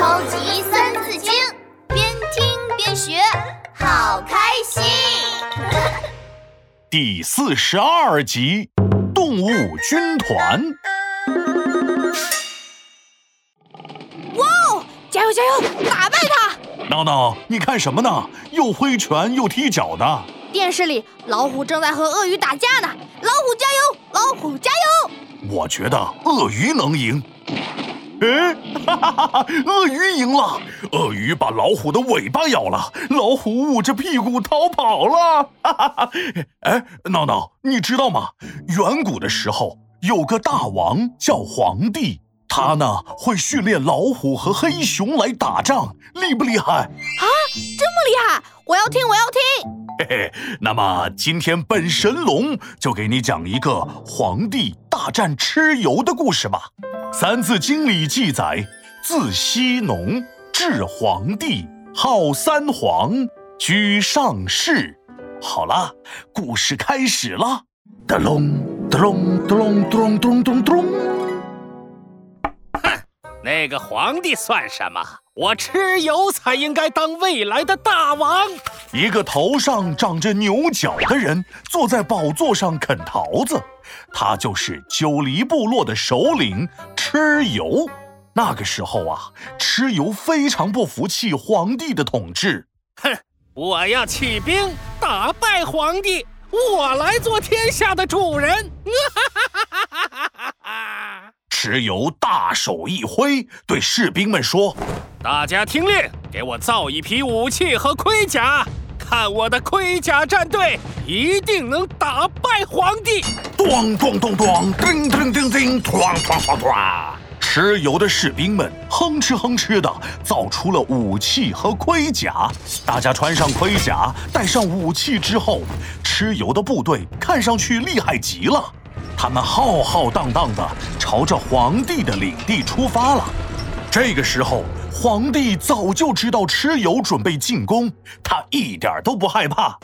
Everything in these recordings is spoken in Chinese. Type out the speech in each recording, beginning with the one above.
超级三字经，边听边学，好开心。第四十二集，动物军团。哇哦！加油加油，打败他！闹闹，你看什么呢？又挥拳又踢脚的。电视里，老虎正在和鳄鱼打架呢。老虎加油，老虎加油！我觉得鳄鱼能赢。哎，哈哈哈哈！鳄鱼赢了，鳄鱼把老虎的尾巴咬了，老虎捂着屁股逃跑了。哈哈哈！哎，闹闹，你知道吗？远古的时候有个大王叫皇帝，他呢会训练老虎和黑熊来打仗，厉不厉害？啊，这么厉害！我要听，我要听。嘿嘿，那么今天本神龙就给你讲一个皇帝大战蚩尤的故事吧。《三字经》里记载：字希农，至黄帝，号三皇，居上世。好了，故事开始了。咚咚咚咚咚咚咚。那个皇帝算什么？我蚩尤才应该当未来的大王。一个头上长着牛角的人坐在宝座上啃桃子，他就是九黎部落的首领蚩尤。那个时候啊，蚩尤非常不服气皇帝的统治。哼，我要起兵打败皇帝，我来做天下的主人。蚩尤大手一挥，对士兵们说：“大家听令，给我造一批武器和盔甲，看我的盔甲战队一定能打败皇帝！”咚咚咚咚，叮叮叮叮，哐哐哐哐。蚩尤的士兵们哼哧哼哧的造出了武器和盔甲。大家穿上盔甲，带上武器之后，蚩尤的部队看上去厉害极了。他们浩浩荡荡地朝着皇帝的领地出发了。这个时候，皇帝早就知道蚩尤准备进攻，他一点都不害怕。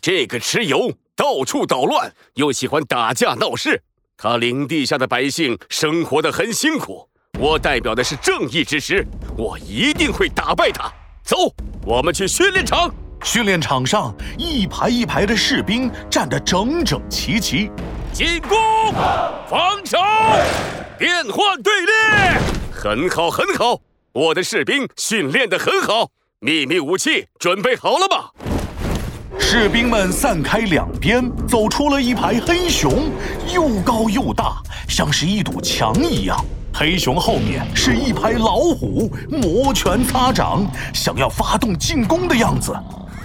这个蚩尤到处捣乱，又喜欢打架闹事，他领地下的百姓生活的很辛苦。我代表的是正义之师，我一定会打败他。走，我们去训练场。训练场上，一排一排的士兵站得整整齐齐。进攻，防守，变换队列，很好，很好。我的士兵训练得很好。秘密武器准备好了吗？士兵们散开两边，走出了一排黑熊，又高又大，像是一堵墙一样。黑熊后面是一排老虎，摩拳擦掌，想要发动进攻的样子。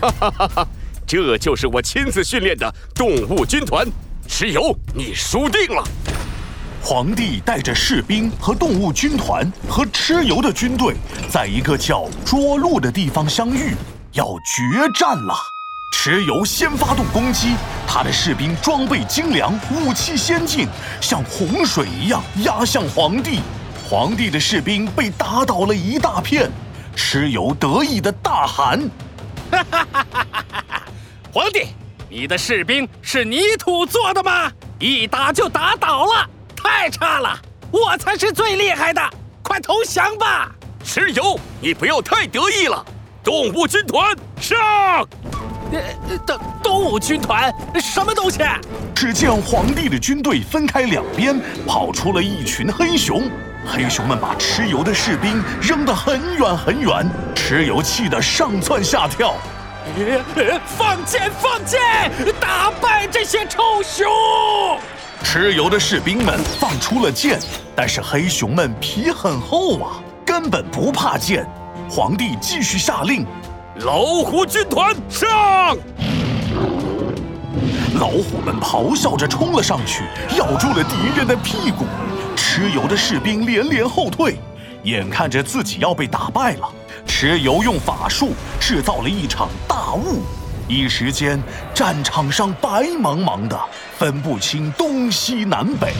哈哈哈哈！这就是我亲自训练的动物军团。蚩尤，你输定了！皇帝带着士兵和动物军团和蚩尤的军队，在一个叫涿鹿的地方相遇，要决战了。蚩尤先发动攻击，他的士兵装备精良，武器先进，像洪水一样压向皇帝。皇帝的士兵被打倒了一大片，蚩尤得意的大喊：“哈哈哈哈哈哈！皇帝！”你的士兵是泥土做的吗？一打就打倒了，太差了！我才是最厉害的，快投降吧！蚩尤，你不要太得意了。动物军团上！呃，动动物军团什么东西？只见皇帝的军队分开两边，跑出了一群黑熊。黑熊们把蚩尤的士兵扔得很远很远，蚩尤气得上蹿下跳。放箭！放箭！打败这些臭熊！蚩尤的士兵们放出了箭，但是黑熊们皮很厚啊，根本不怕箭。皇帝继续下令：老虎军团上！老虎们咆哮着冲了上去，咬住了敌人的屁股。蚩尤的士兵连连后退，眼看着自己要被打败了。蚩尤用法术制造了一场大雾，一时间战场上白茫茫的，分不清东西南北。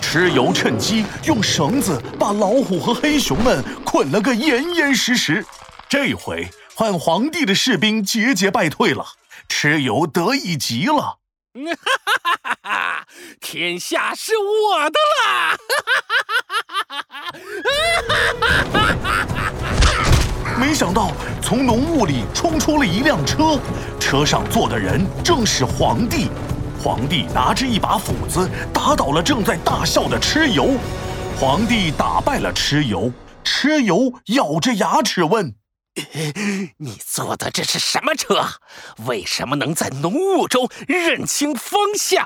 蚩尤趁机用绳子把老虎和黑熊们捆了个严严实实。这回换皇帝的士兵节节败退了，蚩尤得意极了。哈哈哈哈哈！天下是我的啦！哈哈哈哈哈！哈哈哈哈哈！没想到从浓雾里冲出了一辆车，车上坐的人正是皇帝。皇帝拿着一把斧子打倒了正在大笑的蚩尤。皇帝打败了蚩尤，蚩尤咬着牙齿问：“你坐的这是什么车？为什么能在浓雾中认清方向？”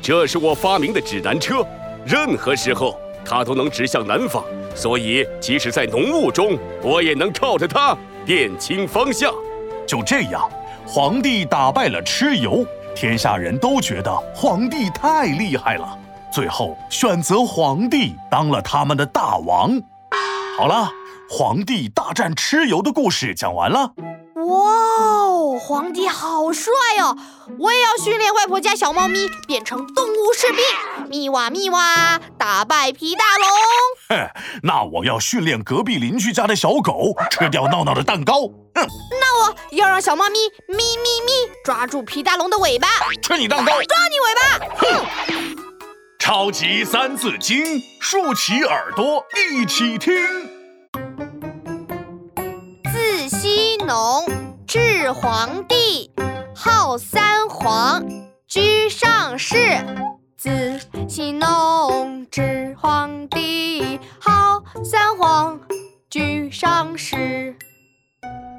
这是我发明的指南车，任何时候它都能指向南方，所以即使在浓雾中，我也能靠着它辨清方向。就这样，皇帝打败了蚩尤，天下人都觉得皇帝太厉害了。最后选择皇帝当了他们的大王。好了，皇帝大战蚩尤的故事讲完了。哇，皇帝好帅哦！我也要训练外婆家小猫咪变成动物士兵，咪哇咪哇，打败皮大龙。哼，那我要训练隔壁邻居家的小狗吃掉闹闹的蛋糕。哼，那我要让小猫咪咪咪咪抓住皮大龙的尾巴，吃你蛋糕，抓你尾巴。哼！超级三字经，竖起耳朵一起听。至皇帝，号三皇，居上世。字希农，至皇帝，号三皇，居上世。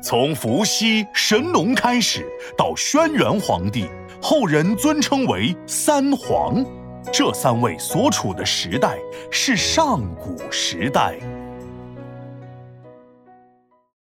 从伏羲、神农开始，到轩辕皇帝，后人尊称为三皇。这三位所处的时代是上古时代。